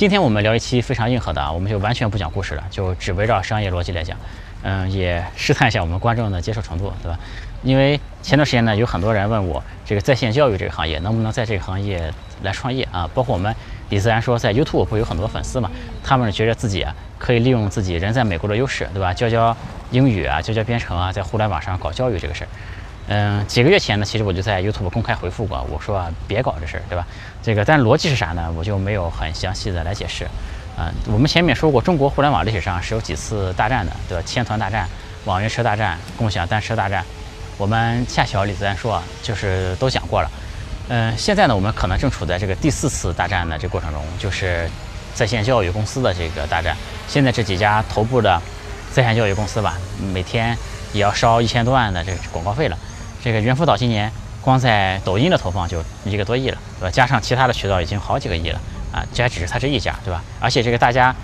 今天我们聊一期非常硬核的啊，我们就完全不讲故事了，就只围绕商业逻辑来讲。嗯，也试探一下我们观众的接受程度，对吧？因为前段时间呢，有很多人问我，这个在线教育这个行业能不能在这个行业来创业啊？包括我们李自然说，在 YouTube 不有很多粉丝嘛？他们觉得自己啊，可以利用自己人在美国的优势，对吧？教教英语啊，教教编程啊，在互联网上搞教育这个事儿。嗯，几个月前呢，其实我就在 YouTube 公开回复过，我说啊，别搞这事儿，对吧？这个，但逻辑是啥呢？我就没有很详细的来解释。啊，我们前面说过，中国互联网历史上是有几次大战的，对吧？千团大战、网约车大战、共享单车大战，我们恰巧李自然说啊，就是都讲过了。嗯，现在呢，我们可能正处在这个第四次大战的这过程中，就是在线教育公司的这个大战。现在这几家头部的在线教育公司吧，每天也要烧一千多万的这个广告费了。这个猿辅导今年光在抖音的投放就一个多亿了，对吧？加上其他的渠道已经好几个亿了。啊，这还只是它这一家，对吧？而且这个大家，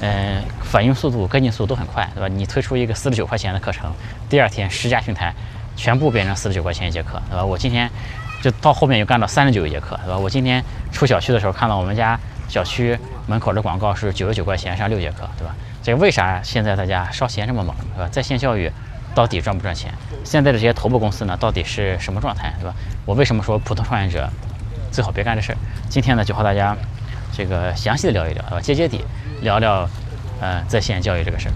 嗯，反应速度、跟进速度都很快，对吧？你推出一个四十九块钱的课程，第二天十家平台全部变成四十九块钱一节课，对吧？我今天就到后面又干到三十九一节课，对吧？我今天出小区的时候看到我们家小区门口的广告是九十九块钱上六节课，对吧？这个为啥现在大家烧钱这么猛，对吧？在线教育到底赚不赚钱？现在的这些头部公司呢，到底是什么状态，对吧？我为什么说普通创业者最好别干这事儿？今天呢，就和大家。这个详细的聊一聊，对吧？接接底，聊聊，呃，在线教育这个事儿。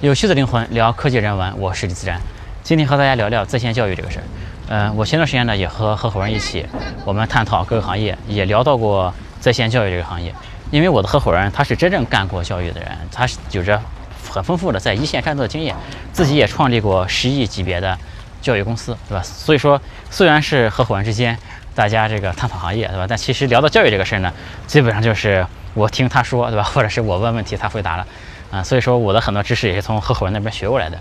有趣的灵魂聊科技人文，我是李自然。今天和大家聊聊在线教育这个事儿。嗯，我前段时间呢也和合伙人一起，我们探讨各个行业，也聊到过在线教育这个行业。因为我的合伙人他是真正干过教育的人，他是有着。很丰富的在一线战斗的经验，自己也创立过十亿级别的教育公司，对吧？所以说，虽然是合伙人之间大家这个探讨行业，对吧？但其实聊到教育这个事儿呢，基本上就是我听他说，对吧？或者是我问问题他回答了，啊，所以说我的很多知识也是从合伙人那边学过来的。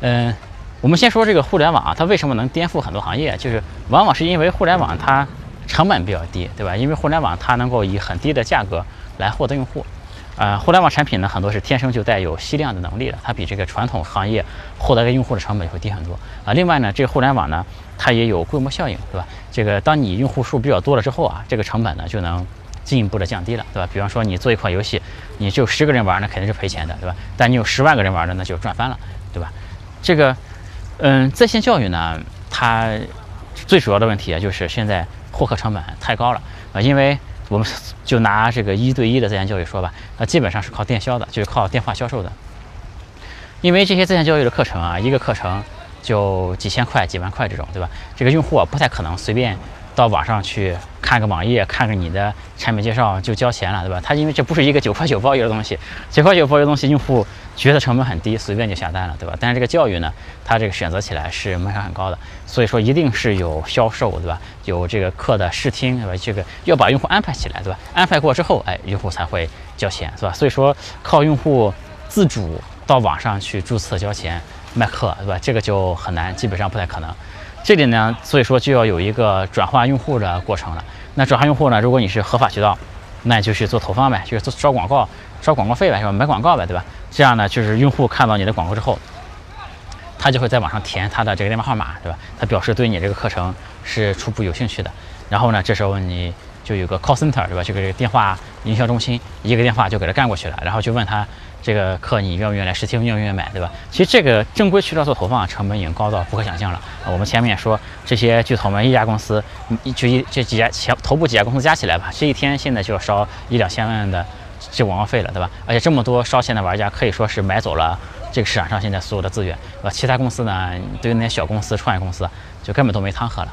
嗯，我们先说这个互联网啊，它为什么能颠覆很多行业？就是往往是因为互联网它成本比较低，对吧？因为互联网它能够以很低的价格来获得用户。呃，互联网产品呢，很多是天生就带有吸量的能力的，它比这个传统行业获得个用户的成本会低很多啊。另外呢，这个互联网呢，它也有规模效应，对吧？这个当你用户数比较多了之后啊，这个成本呢就能进一步的降低了，对吧？比方说你做一款游戏，你就十个人玩，那肯定是赔钱的，对吧？但你有十万个人玩的，那就赚翻了，对吧？这个，嗯，在线教育呢，它最主要的问题啊，就是现在获客成本太高了啊，因为。我们就拿这个一对一的在线教育说吧，那基本上是靠电销的，就是靠电话销售的。因为这些在线教育的课程啊，一个课程就几千块、几万块这种，对吧？这个用户啊不太可能随便到网上去看个网页、看个你的产品介绍就交钱了，对吧？他因为这不是一个九块九包邮的东西，九块九包邮东西，用户觉得成本很低，随便就下单了，对吧？但是这个教育呢，它这个选择起来是门槛很高的，所以说一定是有销售，对吧？有这个课的试听，对吧？这个要把用户安排起来，对吧？安排过之后，哎，用户才会交钱，是吧？所以说靠用户自主到网上去注册交钱卖课，对吧？这个就很难，基本上不太可能。这里呢，所以说就要有一个转化用户的过程了。那转化用户呢，如果你是合法渠道，那你就去做投放呗，就是做招广告、招广告费呗，是吧？买广告呗，对吧？这样呢，就是用户看到你的广告之后，他就会在网上填他的这个电话号码，对吧？他表示对你这个课程是初步有兴趣的。然后呢，这时候你就有个 call center，对吧？就这个电话营销中心，一个电话就给他干过去了，然后就问他。这个课你愿不愿意来试听，愿不愿意买，对吧？其实这个正规渠道做投放成本已经高到不可想象了。我们前面也说这些巨头们一家公司，就一这几家前头部几家公司加起来吧，这一天现在就要烧一两千万的这广告费了，对吧？而且这么多烧钱的玩家可以说是买走了这个市场上现在所有的资源，呃？其他公司呢，对于那些小公司、创业公司就根本都没汤喝了。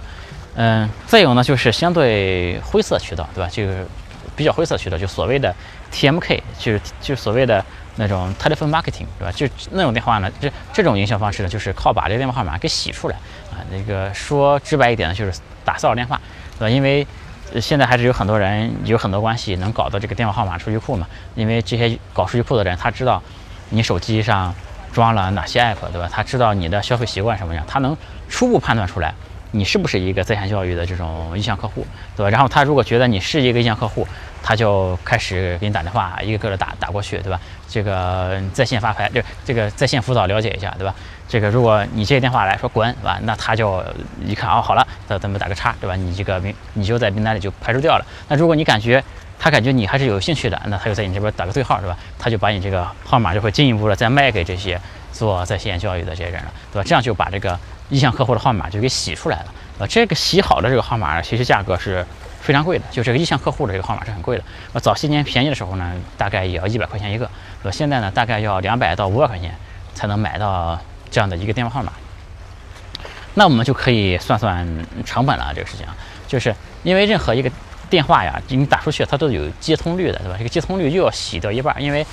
嗯，再有呢就是相对灰色渠道，对吧？就是比较灰色渠道，就所谓的 TMK，就是就所谓的。那种 telephone marketing 对吧？就那种电话呢，这这种营销方式呢，就是靠把这个电话号码给洗出来啊。那个说直白一点呢，就是打骚扰电话，对吧？因为现在还是有很多人有很多关系能搞到这个电话号码数据库嘛。因为这些搞数据库的人，他知道你手机上装了哪些 app，对吧？他知道你的消费习惯什么样，他能初步判断出来你是不是一个在线教育的这种意向客户，对吧？然后他如果觉得你是一个意向客户，他就开始给你打电话，一个个的打打过去，对吧？这个在线发牌，这这个在线辅导了解一下，对吧？这个如果你接电话来说滚，对吧？那他就一看哦，好了，咱咱们打个叉，对吧？你这个名你就在名单里就排除掉了。那如果你感觉他感觉你还是有兴趣的，那他就在你这边打个对号，是吧？他就把你这个号码就会进一步的再卖给这些做在线教育的这些人了，对吧？这样就把这个意向客户的号码就给洗出来了。呃，这个洗好的这个号码其实价格是非常贵的，就这个意向客户的这个号码是很贵的。呃，早些年便宜的时候呢，大概也要一百块钱一个，呃，现在呢大概要两百到五百块钱才能买到这样的一个电话号码。那我们就可以算算成本了，这个事情，就是因为任何一个电话呀，你打出去它都有接通率的，对吧？这个接通率又要洗掉一半，因为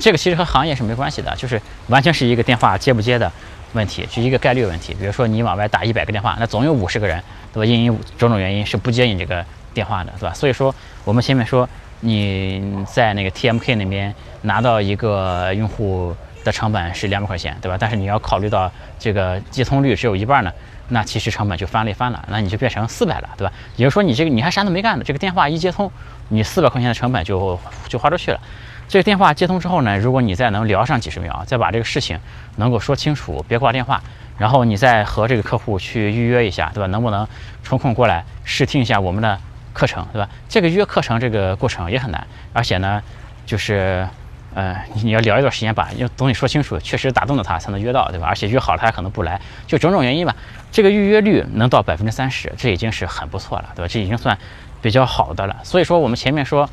这个其实和行业是没关系的，就是完全是一个电话接不接的。问题是一个概率问题，比如说你往外打一百个电话，那总有五十个人，对吧？因为种种原因是不接你这个电话的，对吧？所以说我们前面说你在那个 TMK 那边拿到一个用户的成本是两百块钱，对吧？但是你要考虑到这个接通率只有一半呢，那其实成本就翻了一番了，那你就变成四百了，对吧？也就是说你这个你还啥都没干呢，这个电话一接通，你四百块钱的成本就就花出去了。这个电话接通之后呢，如果你再能聊上几十秒，再把这个事情能够说清楚，别挂电话，然后你再和这个客户去预约一下，对吧？能不能抽空过来试听一下我们的课程，对吧？这个约课程这个过程也很难，而且呢，就是呃，你要聊一段时间把要东西说清楚，确实打动了他才能约到，对吧？而且约好了他可能不来，就种种原因吧。这个预约率能到百分之三十，这已经是很不错了，对吧？这已经算比较好的了。所以说我们前面说。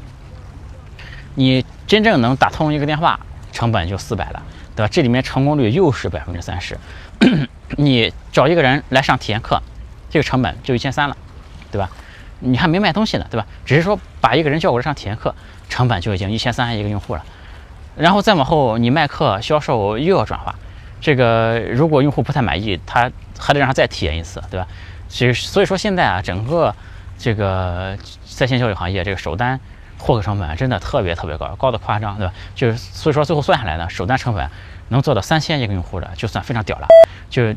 你真正能打通一个电话，成本就四百了，对吧？这里面成功率又是百分之三十。你找一个人来上体验课，这个成本就一千三了，对吧？你还没卖东西呢，对吧？只是说把一个人叫过来上体验课，成本就已经一千三一个用户了。然后再往后，你卖课销售又要转化，这个如果用户不太满意，他还得让他再体验一次，对吧？其实所以说现在啊，整个这个在线教育行业这个首单。获客成本真的特别特别高，高的夸张，对吧？就是所以说最后算下来呢，首单成本能做到三千一个用户的，就算非常屌了。就是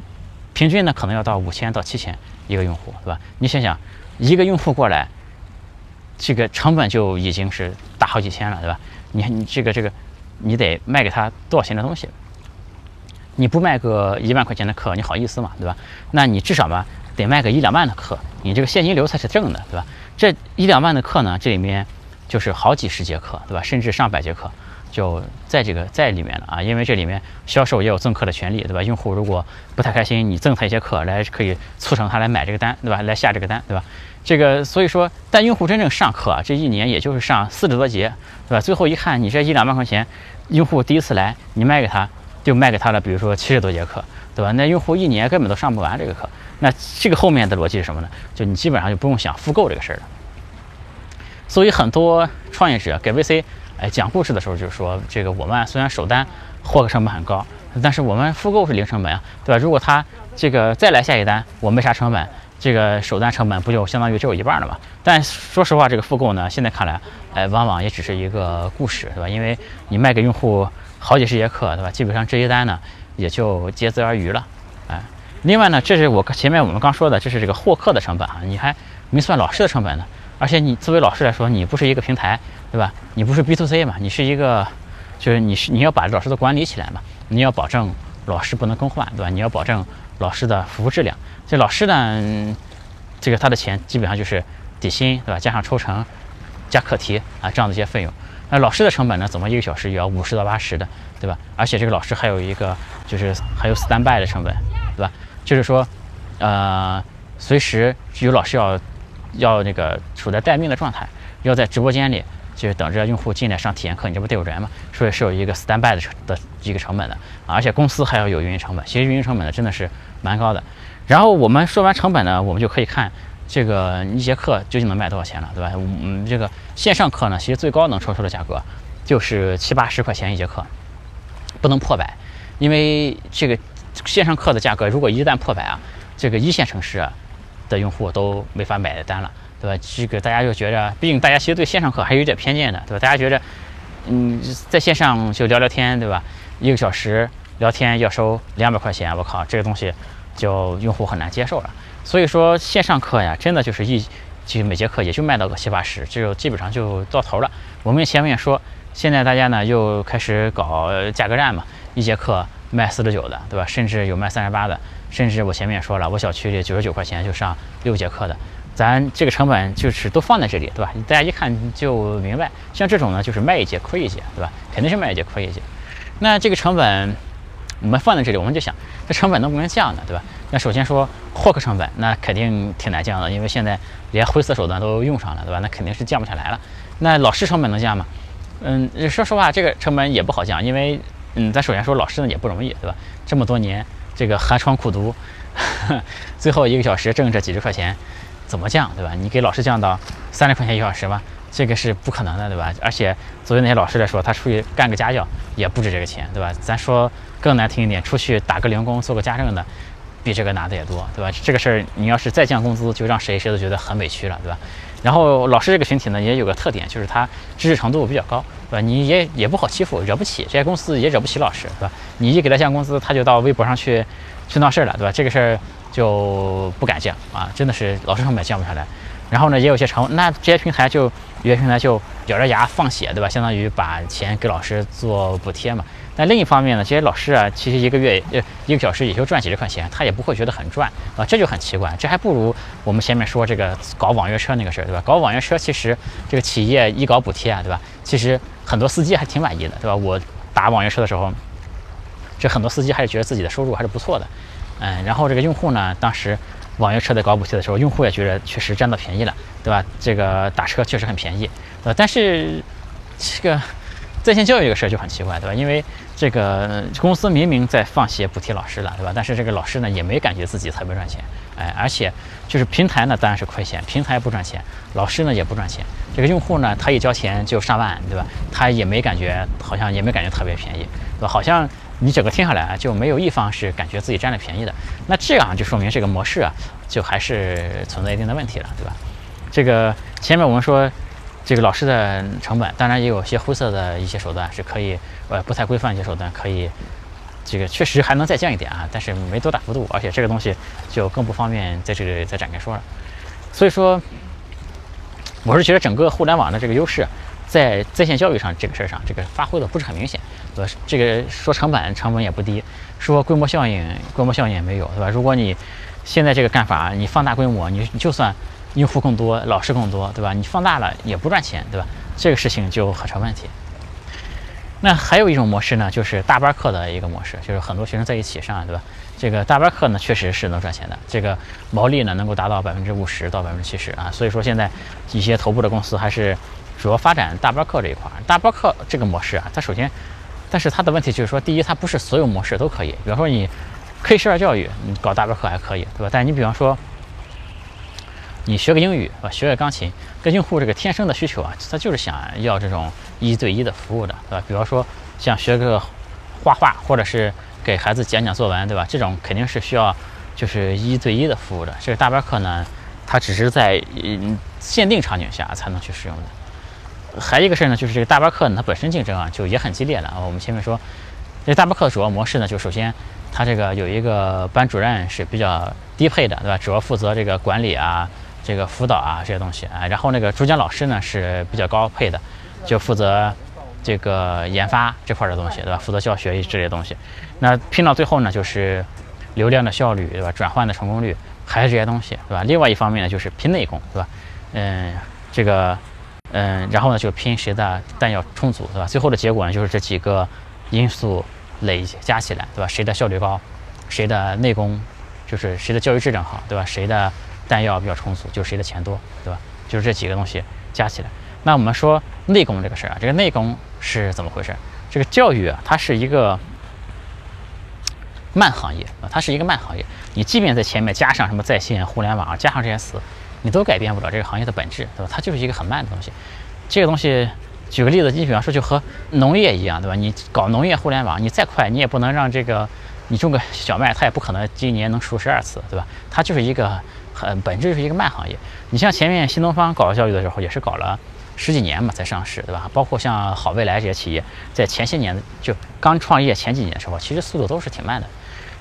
平均呢，可能要到五千到七千一个用户，对吧？你想想，一个用户过来，这个成本就已经是大好几千了，对吧？你你这个这个，你得卖给他多少钱的东西？你不卖个一万块钱的课，你好意思吗？对吧？那你至少吧，得卖个一两万的课，你这个现金流才是正的，对吧？这一两万的课呢，这里面。就是好几十节课，对吧？甚至上百节课，就在这个在里面了啊！因为这里面销售也有赠课的权利，对吧？用户如果不太开心，你赠他一些课来，可以促成他来买这个单，对吧？来下这个单，对吧？这个所以说，但用户真正上课啊，这一年也就是上四十多节，对吧？最后一看，你这一两万块钱，用户第一次来，你卖给他，就卖给他了，比如说七十多节课，对吧？那用户一年根本都上不完这个课，那这个后面的逻辑是什么呢？就你基本上就不用想复购这个事儿了。所以很多创业者给 VC 哎讲故事的时候，就说这个我们虽然首单获客成本很高，但是我们复购是零成本啊，对吧？如果他这个再来下一单，我没啥成本，这个首单成本不就相当于只有一半了吗？但说实话，这个复购呢，现在看来，哎，往往也只是一个故事，对吧？因为你卖给用户好几十节课，对吧？基本上这一单呢也就竭泽而渔了，哎。另外呢，这是我前面我们刚说的，这是这个获客的成本啊，你还没算老师的成本呢。而且你作为老师来说，你不是一个平台，对吧？你不是 B to C 嘛？你是一个，就是你是你要把老师都管理起来嘛？你要保证老师不能更换，对吧？你要保证老师的服务质量。这老师呢，这个他的钱基本上就是底薪，对吧？加上抽成，加课题啊这样的一些费用。那老师的成本呢，怎么一个小时也要五十到八十的，对吧？而且这个老师还有一个就是还有 standby 的成本，对吧？就是说，呃，随时有老师要。要那个处在待命的状态，要在直播间里，就是等着用户进来上体验课，你这不得有人吗？所以是有一个 standby 的的一个成本的，而且公司还要有运营成本。其实运营成本呢真的是蛮高的。然后我们说完成本呢，我们就可以看这个一节课究竟能卖多少钱了，对吧？嗯，这个线上课呢，其实最高能抽出的价格就是七八十块钱一节课，不能破百，因为这个线上课的价格如果一旦破百啊，这个一线城市啊。的用户都没法买的单了，对吧？这个大家就觉着，毕竟大家其实对线上课还是有点偏见的，对吧？大家觉着，嗯，在线上就聊聊天，对吧？一个小时聊天要收两百块钱，我靠，这个东西就用户很难接受了。所以说线上课呀，真的就是一就每节课也就卖到个七八十，就基本上就到头了。我们前面说，现在大家呢又开始搞价格战嘛，一节课卖四十九的，对吧？甚至有卖三十八的，甚至我前面也说了，我小区里九十九块钱就上六节课的。咱这个成本就是都放在这里，对吧？大家一看就明白，像这种呢，就是卖一节亏一节，对吧？肯定是卖一节亏一节。那这个成本我们放在这里，我们就想，这成本能不能降呢，对吧？那首先说获客成本，那肯定挺难降的，因为现在连灰色手段都用上了，对吧？那肯定是降不下来了。那老师成本能降吗？嗯，说实话，这个成本也不好降，因为嗯，咱首先说老师呢也不容易，对吧？这么多年这个寒窗苦读，最后一个小时挣这几十块钱。怎么降，对吧？你给老师降到三十块钱一小时吗？这个是不可能的，对吧？而且作为那些老师来说，他出去干个家教也不止这个钱，对吧？咱说更难听一点，出去打个零工、做个家政的，比这个拿的也多，对吧？这个事儿你要是再降工资，就让谁谁都觉得很委屈了，对吧？然后老师这个群体呢，也有个特点，就是他知识程度比较高，对吧？你也也不好欺负，惹不起，这些公司也惹不起老师，对吧？你一给他降工资，他就到微博上去去闹事儿了，对吧？这个事儿。就不敢降啊，真的是老师成本降不下来。然后呢，也有些成，那这些平台就有些平台就咬着牙放血，对吧？相当于把钱给老师做补贴嘛。但另一方面呢，这些老师啊，其实一个月呃一个小时也就赚几十块钱，他也不会觉得很赚啊，这就很奇怪。这还不如我们前面说这个搞网约车那个事儿，对吧？搞网约车其实这个企业一搞补贴啊，对吧？其实很多司机还挺满意的，对吧？我打网约车的时候，这很多司机还是觉得自己的收入还是不错的。嗯，然后这个用户呢，当时网约车在搞补贴的时候，用户也觉得确实占到便宜了，对吧？这个打车确实很便宜，呃，但是这个在线教育这个事儿就很奇怪，对吧？因为这个公司明明在放血补贴老师了，对吧？但是这个老师呢也没感觉自己特别赚钱，哎，而且就是平台呢当然是亏钱，平台不赚钱，老师呢也不赚钱，这个用户呢他一交钱就上万，对吧？他也没感觉，好像也没感觉特别便宜，对吧？好像。你整个听下来啊，就没有一方是感觉自己占了便宜的，那这样就说明这个模式啊，就还是存在一定的问题了，对吧？这个前面我们说，这个老师的成本，当然也有些灰色的一些手段是可以，呃，不太规范一些手段可以，这个确实还能再降一点啊，但是没多大幅度，而且这个东西就更不方便在这里再展开说了。所以说，我是觉得整个互联网的这个优势。在在线教育上这个事儿上，这个发挥的不是很明显，这个说成本，成本也不低；说规模效应，规模效应也没有，对吧？如果你现在这个干法，你放大规模，你就算用户更多，老师更多，对吧？你放大了也不赚钱，对吧？这个事情就很成问题。那还有一种模式呢，就是大班课的一个模式，就是很多学生在一起上，对吧？这个大班课呢，确实是能赚钱的，这个毛利呢能够达到百分之五十到百分之七十啊。所以说现在一些头部的公司还是。主要发展大班课这一块，大班课这个模式啊，它首先，但是它的问题就是说，第一，它不是所有模式都可以。比方说你 K 十二教育，你搞大班课还可以，对吧？但你比方说，你学个英语啊，学个钢琴，跟用户这个天生的需求啊，他就是想要这种一对一的服务的，对吧？比方说像学个画画，或者是给孩子讲讲作文，对吧？这种肯定是需要就是一对一的服务的。这个大班课呢，它只是在嗯限定场景下才能去使用的。还有一个事儿呢，就是这个大班课呢，它本身竞争啊就也很激烈了啊。我们前面说，这大班课的主要模式呢，就首先它这个有一个班主任是比较低配的，对吧？主要负责这个管理啊、这个辅导啊这些东西啊。然后那个主讲老师呢是比较高配的，就负责这个研发这块的东西，对吧？负责教学这类东西。那拼到最后呢，就是流量的效率，对吧？转换的成功率还是这些东西，对吧？另外一方面呢，就是拼内功，对吧？嗯，这个。嗯，然后呢，就拼谁的弹药充足，对吧？最后的结果呢，就是这几个因素累加起来，对吧？谁的效率高，谁的内功，就是谁的教育质量好，对吧？谁的弹药比较充足，就是谁的钱多，对吧？就是这几个东西加起来。那我们说内功这个事儿啊，这个内功是怎么回事？这个教育啊，它是一个慢行业啊，它是一个慢行业。你即便在前面加上什么在线互联网，加上这些词。你都改变不了这个行业的本质，对吧？它就是一个很慢的东西。这个东西，举个例子，你比方说就和农业一样，对吧？你搞农业互联网，你再快，你也不能让这个你种个小麦，它也不可能今年能熟十二次，对吧？它就是一个很本质，就是一个慢行业。你像前面新东方搞教育的时候，也是搞了十几年嘛才上市，对吧？包括像好未来这些企业，在前些年就刚创业前几年的时候，其实速度都是挺慢的。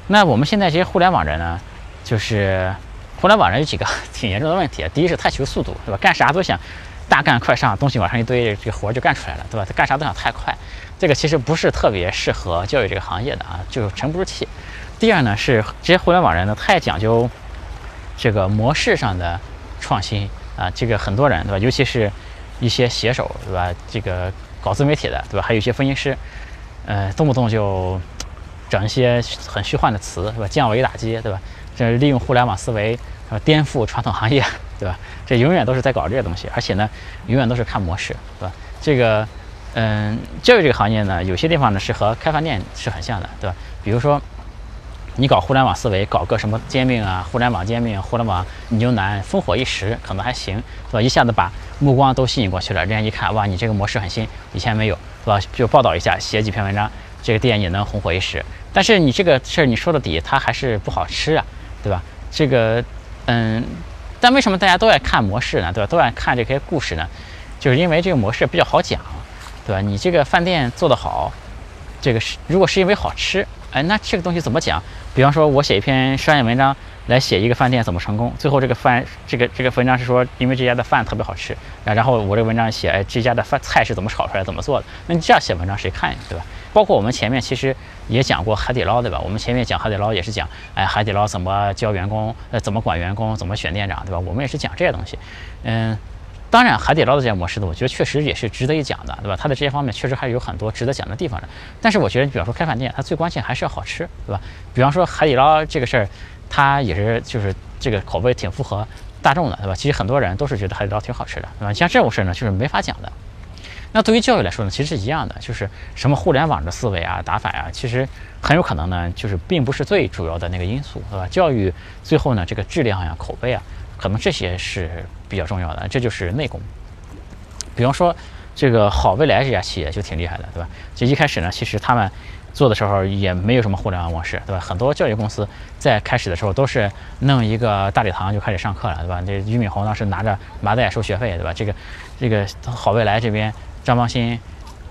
那我们现在这些互联网人呢，就是互联网人有几个 挺严重的问题。第一是太求速度，对吧？干啥都想大干快上，东西往上一堆，这个活就干出来了，对吧？他干啥都想太快，这个其实不是特别适合教育这个行业的啊，就沉不住气。第二呢是这些互联网人呢太讲究这个模式上的创新啊，这个很多人对吧？尤其是一些写手对吧？这个搞自媒体的对吧？还有一些分析师，呃，动不动就整一些很虚幻的词是吧？降维打击对吧？这是利用互联网思维呃颠覆传统行业对吧？这永远都是在搞这些东西，而且呢，永远都是看模式对吧？这个嗯，教育这个行业呢，有些地方呢是和开饭店是很像的对吧？比如说。你搞互联网思维，搞个什么煎饼啊，互联网煎饼、互联网牛腩，烽火一时可能还行，是吧？一下子把目光都吸引过去了，人家一看，哇，你这个模式很新，以前没有，是吧？就报道一下，写几篇文章，这个店也能红火一时。但是你这个事儿你说到底，它还是不好吃啊，对吧？这个，嗯，但为什么大家都爱看模式呢？对吧？都爱看这些故事呢？就是因为这个模式比较好讲，对吧？你这个饭店做得好，这个是如果是因为好吃。哎，那这个东西怎么讲？比方说，我写一篇商业文章来写一个饭店怎么成功，最后这个饭，这个这个文章是说，因为这家的饭特别好吃，然后我这个文章写，哎，这家的饭菜是怎么炒出来，怎么做的？那你这样写文章谁看呀，对吧？包括我们前面其实也讲过海底捞，对吧？我们前面讲海底捞也是讲，哎，海底捞怎么教员工，呃，怎么管员工，怎么选店长，对吧？我们也是讲这些东西，嗯。当然，海底捞的这些模式呢，我觉得确实也是值得一讲的，对吧？它的这些方面确实还是有很多值得讲的地方的。但是我觉得，比方说开饭店，它最关键还是要好吃，对吧？比方说海底捞这个事儿，它也是就是这个口味挺符合大众的，对吧？其实很多人都是觉得海底捞挺好吃的，对吧？像这种事儿呢，就是没法讲的。那对于教育来说呢，其实是一样的，就是什么互联网的思维啊、打法呀，其实很有可能呢，就是并不是最主要的那个因素，对吧？教育最后呢，这个质量呀、口碑啊。可能这些是比较重要的，这就是内功。比方说，这个好未来这家企业就挺厉害的，对吧？就一开始呢，其实他们做的时候也没有什么互联网模式，对吧？很多教育公司在开始的时候都是弄一个大礼堂就开始上课了，对吧？这俞敏洪当时拿着麻袋收学费，对吧？这个这个好未来这边张邦鑫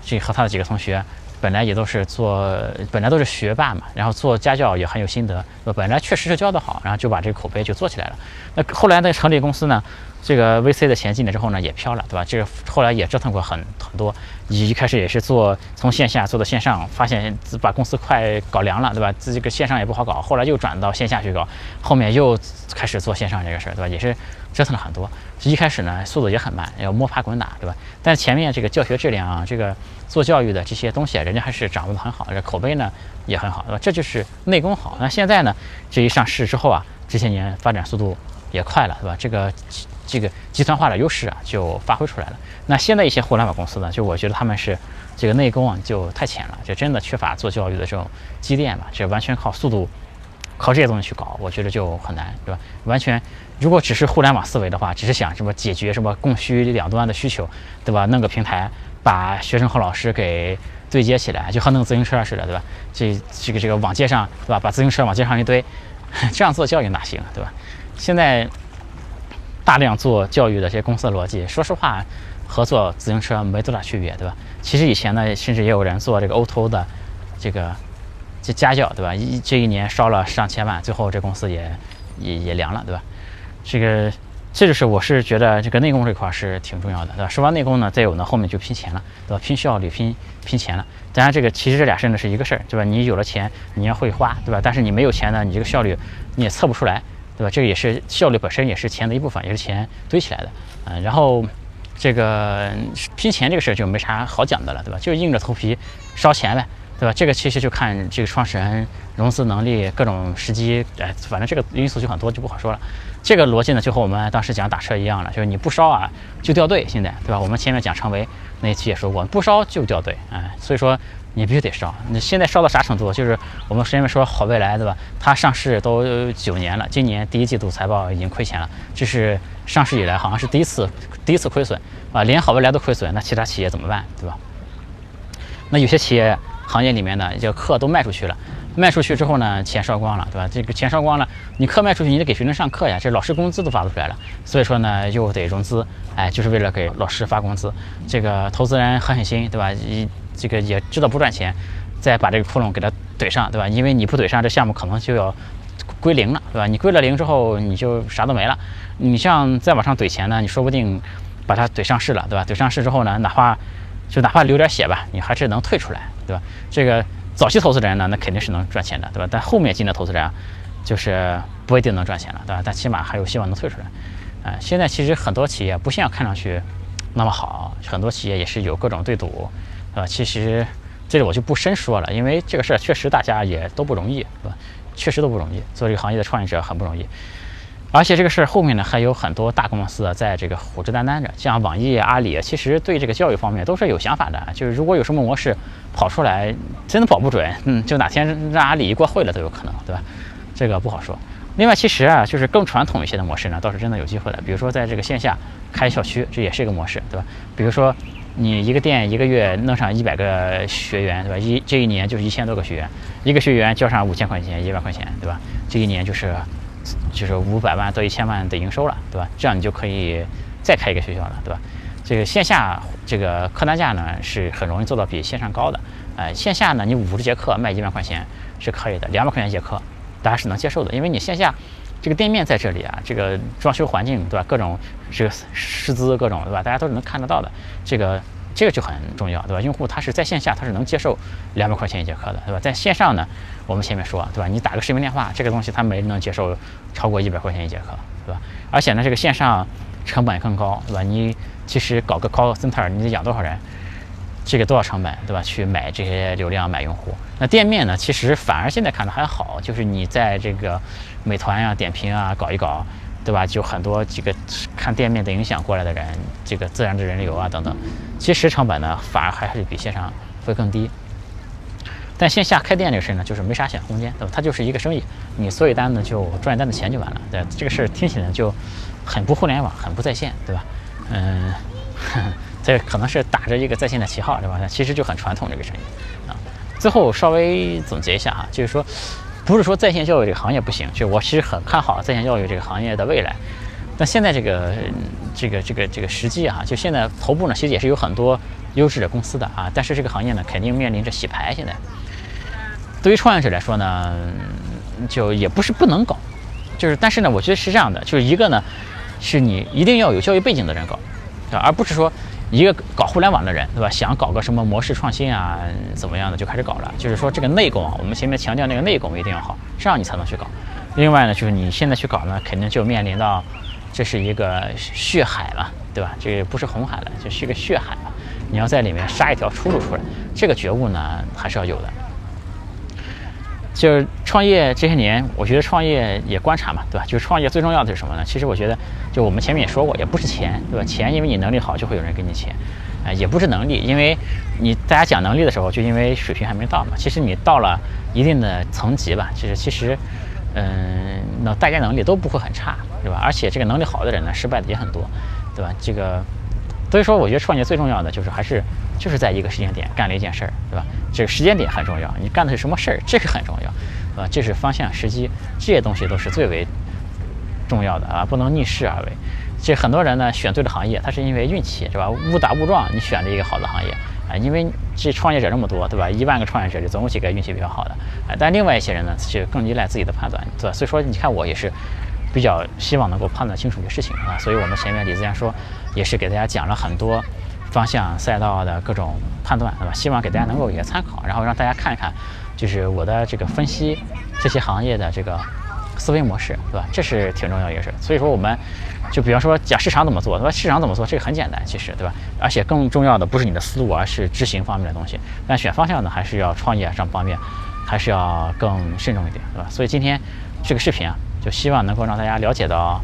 这和他的几个同学。本来也都是做，本来都是学霸嘛，然后做家教也很有心得，本来确实是教得好，然后就把这个口碑就做起来了。那后来呢，成立公司呢，这个 VC 的钱进来之后呢，也飘了，对吧？这个后来也折腾过很很多，一开始也是做从线下做到线上，发现把公司快搞凉了，对吧？自己个线上也不好搞，后来又转到线下去搞，后面又开始做线上这个事儿，对吧？也是折腾了很多。一开始呢，速度也很慢，要摸爬滚打，对吧？但前面这个教学质量啊，这个做教育的这些东西啊，人家还是掌握的很好，这口碑呢也很好，对吧？这就是内功好。那现在呢，这一上市之后啊，这些年发展速度也快了，对吧？这个这个集团化的优势啊，就发挥出来了。那现在一些互联网公司呢，就我觉得他们是这个内功啊，就太浅了，就真的缺乏做教育的这种积淀嘛，这完全靠速度。靠这些东西去搞，我觉得就很难，对吧？完全，如果只是互联网思维的话，只是想什么解决什么供需两端的需求，对吧？弄个平台，把学生和老师给对接起来，就和弄自行车似的，对吧？这这个这个往街上，对吧？把自行车往街上一堆，这样做教育哪行，对吧？现在大量做教育的这些公司的逻辑，说实话，和做自行车没多大区别，对吧？其实以前呢，甚至也有人做这个 O2O 的这个。这家教对吧？一这一年烧了上千万，最后这公司也也也凉了，对吧？这个这就是我是觉得这个内功这块是挺重要的，对吧？说完内功呢，再有呢后面就拼钱了，对吧？拼效率，拼拼钱了。当然这个其实这俩事呢是一个事儿，对吧？你有了钱你要会花，对吧？但是你没有钱呢，你这个效率你也测不出来，对吧？这个也是效率本身也是钱的一部分，也是钱堆起来的，嗯。然后这个拼钱这个事儿就没啥好讲的了，对吧？就硬着头皮烧钱呗。对吧？这个其实就看这个创始人融资能力、各种时机，哎，反正这个因素就很多，就不好说了。这个逻辑呢，就和我们当时讲打车一样了，就是你不烧啊，就掉队。现在，对吧？我们前面讲成维那一期也说过，不烧就掉队，哎，所以说你必须得烧。你现在烧到啥程度？就是我们前面说好未来，对吧？它上市都九年了，今年第一季度财报已经亏钱了，这是上市以来好像是第一次第一次亏损啊，连好未来都亏损，那其他企业怎么办？对吧？那有些企业。行业里面的这个课都卖出去了，卖出去之后呢，钱烧光了，对吧？这个钱烧光了，你课卖出去，你得给学生上课呀，这老师工资都发不出来了，所以说呢，又得融资，哎，就是为了给老师发工资。这个投资人狠狠心，对吧？一这个也知道不赚钱，再把这个窟窿给它怼上，对吧？因为你不怼上，这项目可能就要归零了，对吧？你归了零之后，你就啥都没了。你像再往上怼钱呢，你说不定把它怼上市了，对吧？怼上市之后呢，哪怕就哪怕流点血吧，你还是能退出来，对吧？这个。早期投资人呢，那肯定是能赚钱的，对吧？但后面进的投资人，就是不一定能赚钱了，对吧？但起码还有希望能退出来。啊，现在其实很多企业不像看上去那么好，很多企业也是有各种对赌，对吧？其实这里我就不深说了，因为这个事儿确实大家也都不容易，对吧？确实都不容易，做这个行业的创业者很不容易。而且这个事儿后面呢，还有很多大公司啊在这个虎视眈眈着，像网易、阿里，其实对这个教育方面都是有想法的。就是如果有什么模式跑出来，真的保不准，嗯，就哪天让阿里一过会了都有可能，对吧？这个不好说。另外，其实啊，就是更传统一些的模式呢，倒是真的有机会的。比如说在这个线下开校区，这也是一个模式，对吧？比如说你一个店一个月弄上一百个学员，对吧？一这一年就是一千多个学员，一个学员交上五千块钱、一万块钱，对吧？这一年就是。就是五百万到一千万的营收了，对吧？这样你就可以再开一个学校了，对吧？这个线下这个客单价呢是很容易做到比线上高的，呃，线下呢你五十节课卖一万块钱是可以的，两百块钱一节课大家是能接受的，因为你线下这个店面在这里啊，这个装修环境对吧？各种这个师资各种对吧？大家都是能看得到的，这个。这个就很重要，对吧？用户他是在线下，他是能接受两百块钱一节课的，对吧？在线上呢，我们前面说，对吧？你打个视频电话，这个东西他没人能接受超过一百块钱一节课，对吧？而且呢，这个线上成本更高，对吧？你其实搞个 call center，你得养多少人？这个多少成本，对吧？去买这些流量，买用户。那店面呢，其实反而现在看的还好，就是你在这个美团呀、点评啊搞一搞。对吧？就很多几个看店面的影响过来的人，这个自然的人流啊等等，其实成本呢反而还是比线上会更低。但线下开店这个事呢，就是没啥想空间，对吧？它就是一个生意，你做一单呢就赚一单的钱就完了。对，这个事儿听起来就很不互联网，很不在线，对吧？嗯，这可能是打着一个在线的旗号，对吧？其实就很传统这个生意啊。最后稍微总结一下哈，就是说。不是说在线教育这个行业不行，就我其实很看好在线教育这个行业的未来。那现在这个这个这个这个时机啊，就现在头部呢，其实也是有很多优质的公司的啊。但是这个行业呢，肯定面临着洗牌。现在对于创业者来说呢，就也不是不能搞，就是但是呢，我觉得是这样的，就是一个呢，是你一定要有教育背景的人搞，而不是说。一个搞互联网的人，对吧？想搞个什么模式创新啊，怎么样的就开始搞了。就是说这个内功啊，我们前面强调那个内功一定要好，这样你才能去搞。另外呢，就是你现在去搞呢，肯定就面临到这是一个血海了，对吧？这个不是红海了，就是一个血海了。你要在里面杀一条出路出来，这个觉悟呢还是要有的。就是创业这些年，我觉得创业也观察嘛，对吧？就是创业最重要的是什么呢？其实我觉得，就我们前面也说过，也不是钱，对吧？钱因为你能力好就会有人给你钱，啊，也不是能力，因为你大家讲能力的时候，就因为水平还没到嘛。其实你到了一定的层级吧，其实其实，嗯，那大家能力都不会很差，对吧？而且这个能力好的人呢，失败的也很多，对吧？这个。所以说，我觉得创业最重要的就是还是就是在一个时间点干了一件事儿，对吧？这个时间点很重要，你干的是什么事儿，这个很重要，对吧？这是方向、时机这些东西都是最为重要的啊，不能逆势而为。这很多人呢选对了行业，他是因为运气，是吧？误打误撞你选了一个好的行业啊，因为这创业者这么多，对吧？一万个创业者里总有几个运气比较好的啊，但另外一些人呢就更依赖自己的判断，对吧？所以说，你看我也是。比较希望能够判断清楚一个事情啊，所以我们前面李自然说，也是给大家讲了很多方向赛道的各种判断，对吧？希望给大家能够一些参考，然后让大家看一看，就是我的这个分析这些行业的这个思维模式，对吧？这是挺重要一个事。所以说，我们就比方说讲市场怎么做，对吧？市场怎么做，这个很简单，其实，对吧？而且更重要的不是你的思路，而是执行方面的东西。但选方向呢，还是要创业上方面，还是要更慎重一点，对吧？所以今天这个视频啊。就希望能够让大家了解到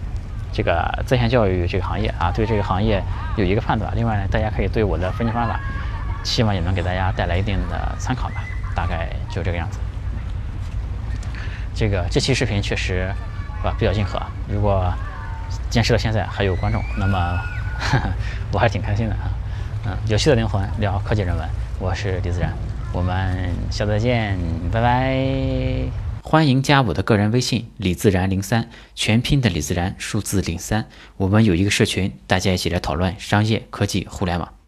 这个在线教育这个行业啊，对这个行业有一个判断。另外呢，大家可以对我的分析方法，希望也能给大家带来一定的参考吧。大概就这个样子。这个这期视频确实吧比较硬核，如果坚持到现在还有观众，那么 我还挺开心的啊。嗯，有趣的灵魂聊科技人文，我是李自然，我们下次再见，拜拜。欢迎加我的个人微信李自然零三，全拼的李自然，数字零三。我们有一个社群，大家一起来讨论商业科技互联网。